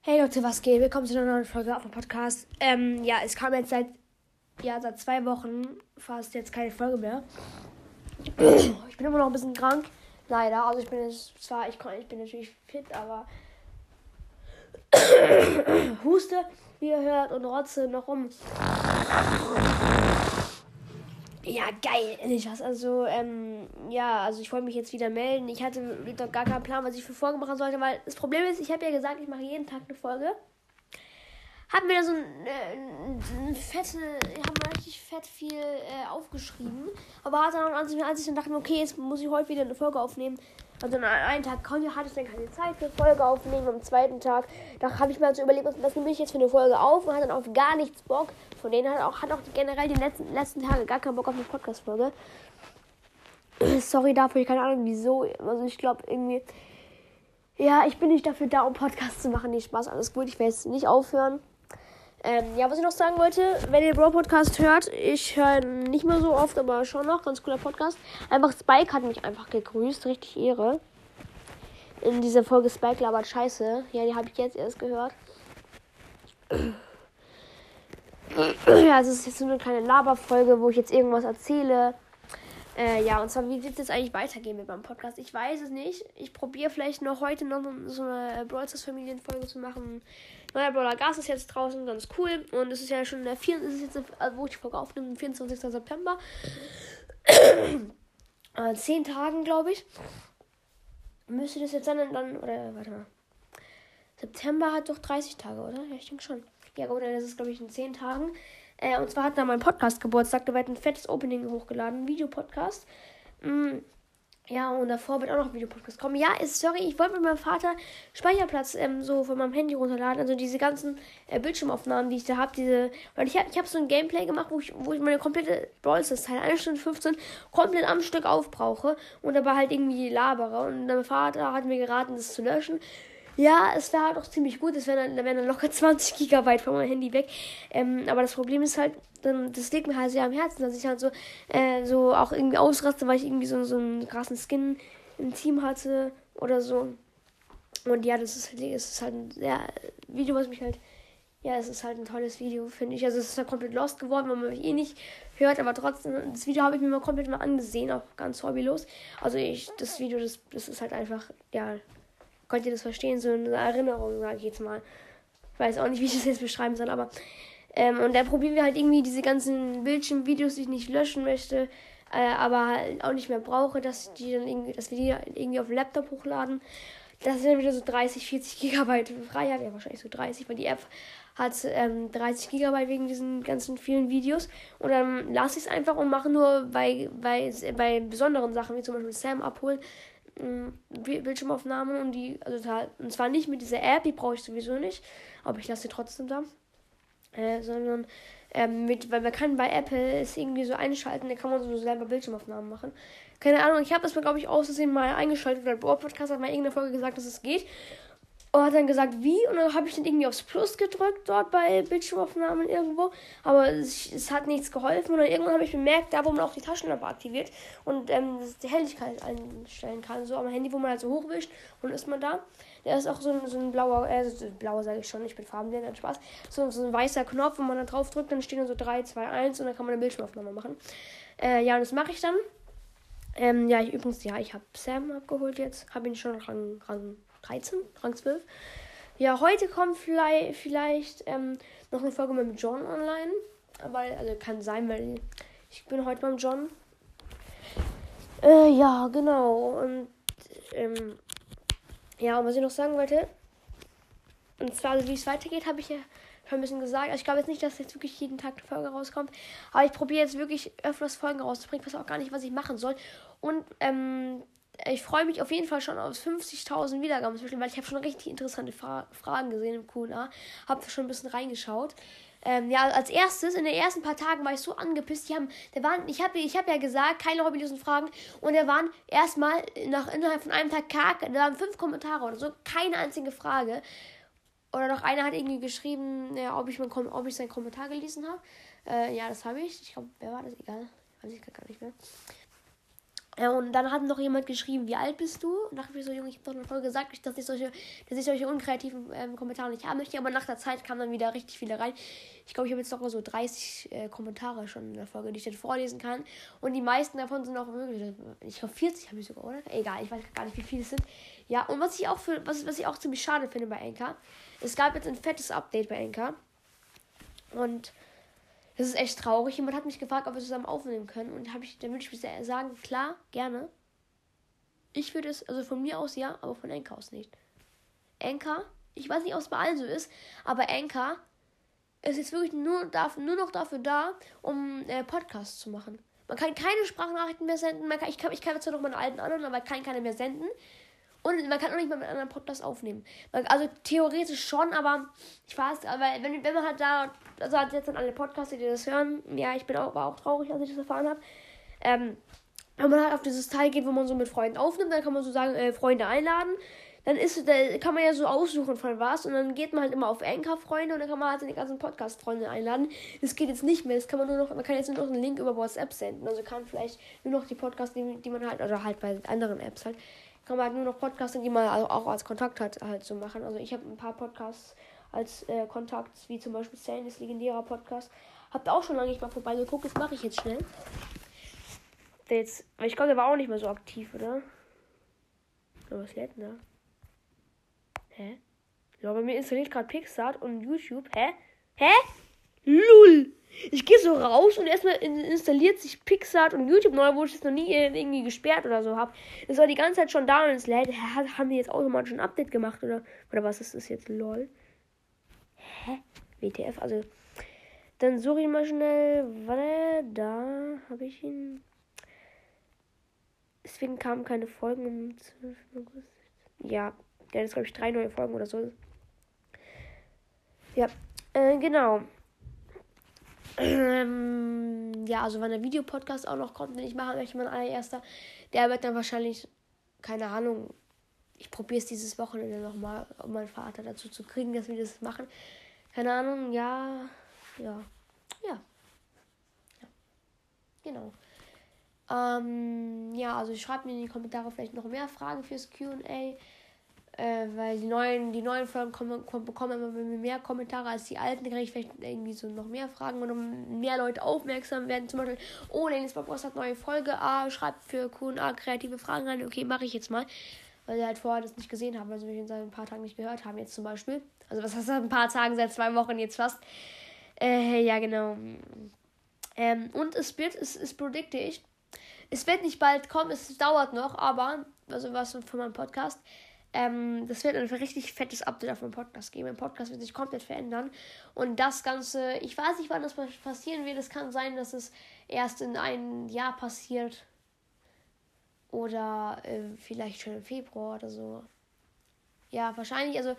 Hey Leute, was geht? Willkommen zu einer neuen Folge auf dem Podcast. Ähm, ja, es kam jetzt seit, ja, seit zwei Wochen fast jetzt keine Folge mehr. Ich bin immer noch ein bisschen krank, leider. Also ich bin jetzt zwar, ich, ich bin natürlich fit, aber Huste, wie ihr hört, und rotze noch rum. Ja, geil, endlich was. Also, ähm, ja, also ich wollte mich jetzt wieder melden. Ich hatte doch gar keinen Plan, was ich für Folgen machen sollte, weil das Problem ist, ich habe ja gesagt, ich mache jeden Tag eine Folge. Haben wir da so ein, äh, ein fette, haben richtig fett viel äh, aufgeschrieben. Aber hat dann, als ich, als ich dann dachte, okay, jetzt muss ich heute wieder eine Folge aufnehmen. Also an einem Tag konnte, hatte ich dann keine Zeit für Folge aufnehmen. Am zweiten Tag, da habe ich mir also überlegt, was, was nehme ich jetzt für eine Folge auf und hatte dann auf gar nichts Bock. Von denen hat auch, hat auch generell die letzten, letzten Tage gar keinen Bock auf eine Podcast-Folge. Sorry dafür, ich keine Ahnung wieso. Also ich glaube irgendwie. Ja, ich bin nicht dafür da, um Podcasts zu machen. Nee, Spaß, alles gut. Ich werde jetzt nicht aufhören. Ähm, ja, was ich noch sagen wollte, wenn ihr Bro Podcast hört, ich höre nicht mehr so oft, aber schon noch, ganz cooler Podcast. Einfach Spike hat mich einfach gegrüßt, richtig Ehre. In dieser Folge Spike labert Scheiße. Ja, die habe ich jetzt erst gehört. Ja, es ist jetzt so eine kleine Laberfolge, wo ich jetzt irgendwas erzähle. Äh, ja, und zwar, wie wird es jetzt eigentlich weitergehen mit meinem Podcast? Ich weiß es nicht. Ich probiere vielleicht noch heute noch so eine Brawl Stars Familienfolge zu machen. Neuer Brawler Gas ist jetzt draußen, ganz cool. Und es ist ja schon der 4. Es ist jetzt, also wo ich die Folge aufnehme, 24. September. äh, zehn Tagen, glaube ich. Müsste das jetzt sein, dann, oder, warte mal. September hat doch 30 Tage, oder? Ja, ich denke schon. Ja, gut, das ist, glaube ich, in 10 Tagen. Äh, und zwar hat da mein Podcast Geburtstag. Da wird ein fettes Opening hochgeladen, Videopodcast. Mm, ja, und davor wird auch noch ein Videopodcast kommen. Ja, ist, sorry, ich wollte mit meinem Vater Speicherplatz ähm, so von meinem Handy runterladen. Also diese ganzen äh, Bildschirmaufnahmen, die ich da habe. Diese, weil ich habe ich hab so ein Gameplay gemacht, wo ich, wo ich meine komplette Brawl Stars Zeit, 1 Stunde 15, komplett am Stück aufbrauche. Und dabei halt irgendwie labere. Und mein Vater hat mir geraten, das zu löschen. Ja, es wäre halt auch ziemlich gut. Es wären dann, wär dann locker 20 Gigabyte von meinem Handy weg. Ähm, aber das Problem ist halt, dann, das liegt mir halt sehr am Herzen, dass ich halt so, äh, so auch irgendwie ausraste, weil ich irgendwie so, so einen krassen Skin im Team hatte oder so. Und ja, das ist, das ist halt ein sehr Video, was mich halt. Ja, es ist halt ein tolles Video, finde ich. Also es ist halt komplett lost geworden, weil man mich eh nicht hört, aber trotzdem, das Video habe ich mir mal komplett mal angesehen, auch ganz hobbylos. Also ich, das Video, das, das ist halt einfach, ja, Könnt ihr das verstehen? So eine Erinnerung, sage ich jetzt mal. Ich weiß auch nicht, wie ich das jetzt beschreiben soll, aber. Ähm, und da probieren wir halt irgendwie diese ganzen Bildschirmvideos, die ich nicht löschen möchte, äh, aber halt auch nicht mehr brauche, dass, die dann irgendwie, dass wir die irgendwie auf dem Laptop hochladen. Das sind dann wieder so 30, 40 Gigabyte frei. Ja, wahrscheinlich so 30, weil die App hat ähm, 30 Gigabyte wegen diesen ganzen vielen Videos. Und dann lasse ich es einfach und mache nur bei, bei, bei besonderen Sachen, wie zum Beispiel Sam abholen, Bildschirmaufnahmen und die, also und zwar nicht mit dieser App, die brauche ich sowieso nicht, aber ich lasse sie trotzdem da. Äh, sondern ähm, mit, weil man kann bei Apple es irgendwie so einschalten, da kann man so selber Bildschirmaufnahmen machen. Keine Ahnung, ich habe das mir, glaube ich, auszusehen mal eingeschaltet, weil Bohr Podcast hat mal irgendeine Folge gesagt, dass es geht. Und hat dann gesagt, wie? Und dann habe ich dann irgendwie aufs Plus gedrückt, dort bei Bildschirmaufnahmen irgendwo. Aber es, es hat nichts geholfen. Und dann irgendwann habe ich bemerkt, da wo man auch die Taschenlampe aktiviert und ähm, die Helligkeit einstellen kann. So am Handy, wo man halt so hochwischt und ist man da. Da ist auch so ein, so ein blauer, äh, so, blauer sage ich schon, ich bin farbenblind, dann Spaß. So, so ein weißer Knopf, wo man da drauf drückt, dann stehen so 3, 2, 1 und dann kann man eine Bildschirmaufnahme machen. Äh, ja, und das mache ich dann. Ähm, ja, ich, übrigens, ja, ich habe Sam abgeholt jetzt. Habe ihn schon ran, ran 13, Rang 12. Ja, heute kommt vielleicht, vielleicht ähm, noch eine Folge mit John online. Weil, also kann sein, weil ich bin heute beim John. Äh, ja, genau. Und ähm, ja, und was ich noch sagen wollte. Und zwar, also wie es weitergeht, habe ich ja schon ein bisschen gesagt. Also ich glaube jetzt nicht, dass jetzt wirklich jeden Tag eine Folge rauskommt. Aber ich probiere jetzt wirklich öfters Folgen rauszubringen. Ich weiß auch gar nicht, was ich machen soll. Und ähm, ich freue mich auf jeden Fall schon auf 50.000 Wiedergaben, weil ich habe schon richtig interessante Fra Fragen gesehen im QA. Habe schon ein bisschen reingeschaut. Ähm, ja, als erstes, in den ersten paar Tagen war ich so angepisst. Die haben, der waren, ich habe ich hab ja gesagt, keine hobbylosen Fragen. Und da waren erstmal nach, innerhalb von einem Tag karg, da waren fünf Kommentare oder so, keine einzige Frage. Oder noch einer hat irgendwie geschrieben, ja, ob, ich mein, ob ich seinen Kommentar gelesen habe. Äh, ja, das habe ich. Ich glaube, wer war das? Egal. Weiß ich gar nicht mehr. Ja, und dann hat noch jemand geschrieben, wie alt bist du? Und dachte ich so, Junge, ich habe doch Folge gesagt, dass ich solche, dass ich solche unkreativen ähm, Kommentare nicht haben möchte. Aber nach der Zeit kamen dann wieder richtig viele rein. Ich glaube, ich habe jetzt noch so 30 äh, Kommentare schon in der Folge, die ich dann vorlesen kann. Und die meisten davon sind auch wirklich, ich glaube 40 habe ich sogar, oder? Egal, ich weiß gar nicht, wie viele es sind. Ja, und was ich auch für, was, was ich auch ziemlich schade finde bei Anchor, es gab jetzt ein fettes Update bei Anchor. Und das ist echt traurig. Jemand hat mich gefragt, ob wir zusammen aufnehmen können. Und hab ich, dann würde ich sagen, klar, gerne. Ich würde es, also von mir aus ja, aber von Enka aus nicht. Enka, ich weiß nicht, ob es bei allen so ist, aber Enka ist jetzt wirklich nur, dafür, nur noch dafür da, um äh, Podcasts zu machen. Man kann keine Sprachnachrichten mehr senden. Kann, ich, kann, ich kann zwar noch meine alten anderen, aber kann keine mehr senden. Und man kann auch nicht mal mit anderen Podcast aufnehmen. Also theoretisch schon, aber ich weiß, aber wenn, wenn man halt da, also hat jetzt an alle Podcaster, die das hören, ja, ich bin auch, war auch traurig, als ich das erfahren habe. Ähm, wenn man halt auf dieses Teil geht, wo man so mit Freunden aufnimmt, dann kann man so sagen, äh, Freunde einladen. Dann ist, da kann man ja so aussuchen von was und dann geht man halt immer auf Anchor-Freunde und dann kann man halt seine ganzen Podcast-Freunde einladen. Das geht jetzt nicht mehr, das kann man nur noch, man kann jetzt nur noch einen Link über WhatsApp senden. Also kann vielleicht nur noch die Podcasts, die, die man halt, oder halt bei anderen Apps halt, kann man halt nur noch Podcasts, die man also auch als Kontakt hat, halt so machen. Also ich habe ein paar Podcasts als äh, Kontakt, wie zum Beispiel Sane, das legendärer Podcast. Habt auch schon lange nicht mal vorbeigeguckt, das mache ich jetzt schnell. Der jetzt, ich glaube, der war auch nicht mehr so aktiv, oder? Aber was lädt denn da? Hä? Ja, bei mir installiert gerade Pixar und YouTube. Hä? Hä? Lull! Ich gehe so raus und erstmal installiert sich Pixar und YouTube neu, wo ich es noch nie irgendwie gesperrt oder so habe. Das war die ganze Zeit schon da und es lädt. Haben die jetzt automatisch ein Update gemacht oder, oder was ist das jetzt? LOL. Hä? WTF, also. Dann suche ich mal schnell. Warte, da habe ich ihn. Deswegen kamen keine Folgen am 12. August. Ja, der ist, glaube ich, drei neue Folgen oder so. Ja, äh, genau. Ähm, ja, also wenn der Videopodcast auch noch kommt, den ich mache, möchte mein allererster, der wird dann wahrscheinlich, keine Ahnung, ich probiere es dieses Wochenende nochmal, um meinen Vater dazu zu kriegen, dass wir das machen. Keine Ahnung, ja, ja, ja. ja. Genau. Ähm, ja, also schreibt mir in die Kommentare vielleicht noch mehr Fragen fürs QA. Äh, weil die neuen, die neuen Folgen kommen, kommen, bekommen immer mehr Kommentare als die alten. Da kriege ich vielleicht irgendwie so noch mehr Fragen und mehr Leute aufmerksam werden. Zum Beispiel, oh, Dennis Bobbos hat neue Folge. Ah, schreibt für QA kreative Fragen rein. Okay, mache ich jetzt mal. Weil sie halt vorher das nicht gesehen haben, weil sie mich in seit ein paar Tagen nicht gehört haben, jetzt zum Beispiel. Also, was heißt das? Ein paar Tagen, seit zwei Wochen jetzt fast. Äh, ja, genau. Ähm, und es wird, es, es predikte ich. Es wird nicht bald kommen, es dauert noch, aber, also was von meinem Podcast, ähm, das wird ein richtig fettes Update auf meinem Podcast geben. Mein Podcast wird sich komplett verändern. Und das Ganze, ich weiß nicht, wann das passieren wird. Es kann sein, dass es erst in einem Jahr passiert. Oder äh, vielleicht schon im Februar oder so. Ja, wahrscheinlich, also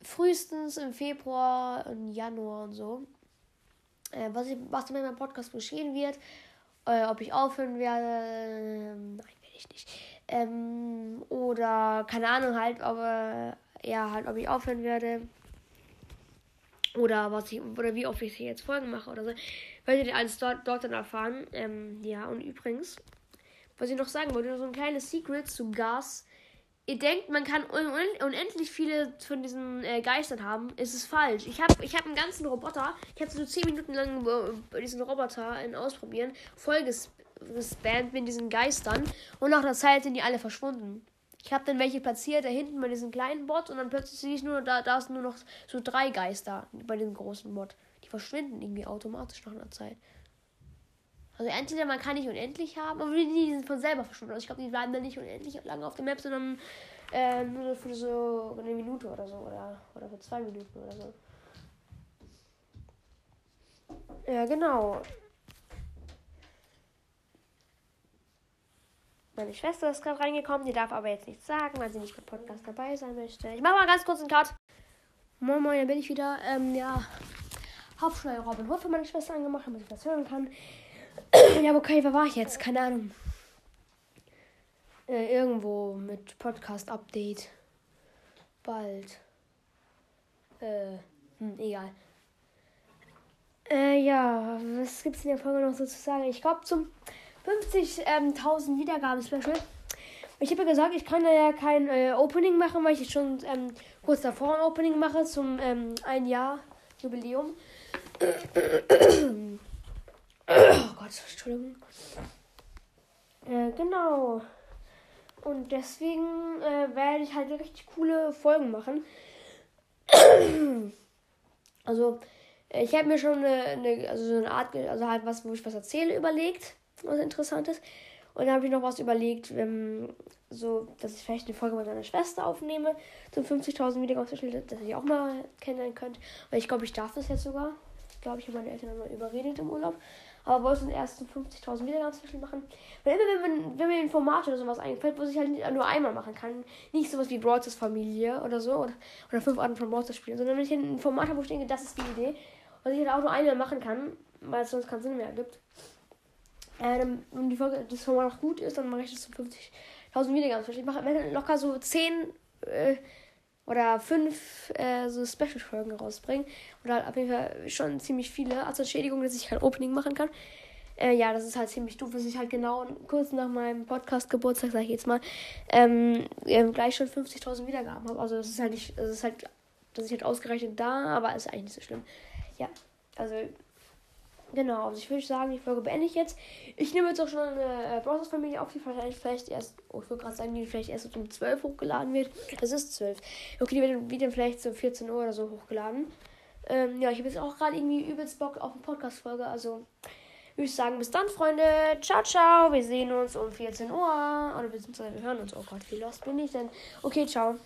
frühestens im Februar und Januar und so. Äh, was, ich, was in meinem Podcast geschehen wird. Äh, ob ich aufhören werde. Äh, nein, werde ich nicht. Ähm, oder keine Ahnung halt, aber ja, halt, ob ich aufhören werde. Oder was ich, oder wie oft ich hier jetzt Folgen mache oder so. Werdet ihr alles dort, dort dann erfahren. Ähm, ja, und übrigens, was ich noch sagen wollte, so ein kleines Secret zu Gas. Ihr denkt, man kann un unendlich viele von diesen äh, Geistern haben. Ist es falsch. Ich habe ich hab einen ganzen Roboter. Ich habe so 10 Minuten lang äh, diesen Roboter in Ausprobieren voll gespammt mit diesen Geistern und nach der Zeit sind die alle verschwunden. Ich habe dann welche platziert, da hinten bei diesem kleinen Bot und dann plötzlich sehe ich nur, da, da sind nur noch so drei Geister bei dem großen Bot. Die verschwinden irgendwie automatisch nach einer Zeit. Also entweder man kann nicht unendlich haben, aber die, die sind von selber verschwunden. Also ich glaube, die bleiben dann nicht unendlich lange auf der Map, sondern äh, nur für so eine Minute oder so oder, oder für zwei Minuten oder so. Ja, genau. Meine Schwester ist gerade reingekommen, die darf aber jetzt nichts sagen, weil sie nicht beim Podcast dabei sein möchte. Ich mache mal ganz kurz einen Cut. Moin Moin, dann bin ich wieder. Ähm, ja. Hab Robin Hood für meine Schwester angemacht, damit ich das hören kann. ja, okay, wo war ich jetzt? Keine Ahnung. Äh, irgendwo mit Podcast-Update. Bald. Äh, hm, egal. Äh, ja, was gibt's in der Folge noch so zu sagen? Ich glaube, zum 50.000 ähm, Wiedergaben Special. Ich habe ja gesagt, ich kann ja kein äh, Opening machen, weil ich schon ähm, kurz davor ein Opening mache zum ähm, ein Jahr Jubiläum. oh Gott, Entschuldigung. Äh, genau. Und deswegen äh, werde ich halt richtig coole Folgen machen. also, ich habe mir schon eine, eine, also so eine Art, also halt was, wo ich was erzähle, überlegt, was Interessantes. Und dann habe ich noch was überlegt, ähm, so, dass ich vielleicht eine Folge mit meiner Schwester aufnehme zum 50.000 Wiedergangsbeispiel, dass ihr auch mal kennenlernen könnt. Weil ich glaube, ich darf das jetzt sogar. Ich glaube, ich habe meine Eltern mal überredet im Urlaub. Aber wollte den ersten 50.000 Wiedergangsbeispiel machen. Weil immer, wenn, man, wenn mir ein Format oder sowas einfällt, was ich halt nur einmal machen kann, nicht sowas wie Brawlers Familie oder so, oder, oder fünf Arten von Brawlers spielen, sondern wenn ich ein Format habe, wo ich denke, das ist die Idee, was ich halt auch nur einmal machen kann, weil es sonst keinen Sinn mehr ergibt äh, wenn die Folge, das Format noch gut ist, dann mache ich das zu 50.000 Wiedergaben. Ich mache locker so 10 äh, oder 5 äh, so Special-Folgen rausbringen. Oder halt auf jeden Fall schon ziemlich viele. Als Entschädigung, dass ich kein Opening machen kann. Äh, ja, das ist halt ziemlich doof, dass ich halt genau kurz nach meinem Podcast-Geburtstag, sag ich jetzt mal, ähm, gleich schon 50.000 Wiedergaben habe. Also das ist halt nicht, das ist halt, das ist halt ausgerechnet da, aber ist eigentlich nicht so schlimm. Ja, also Genau, also ich würde sagen, die Folge beende ich jetzt. Ich nehme jetzt auch schon eine äh, Browsers-Familie auf, die vielleicht, erst, oh, ich würde gerade sagen, die vielleicht erst um 12 hochgeladen wird. Es ist 12. Okay, die wird, wird dann vielleicht so 14 Uhr oder so hochgeladen. Ähm, ja, ich habe jetzt auch gerade irgendwie übelst Bock auf eine Podcast-Folge. Also würde ich sagen, bis dann, Freunde. Ciao, ciao. Wir sehen uns um 14 Uhr. Oder wir hören uns. Oh Gott, wie lost bin ich denn? Okay, ciao.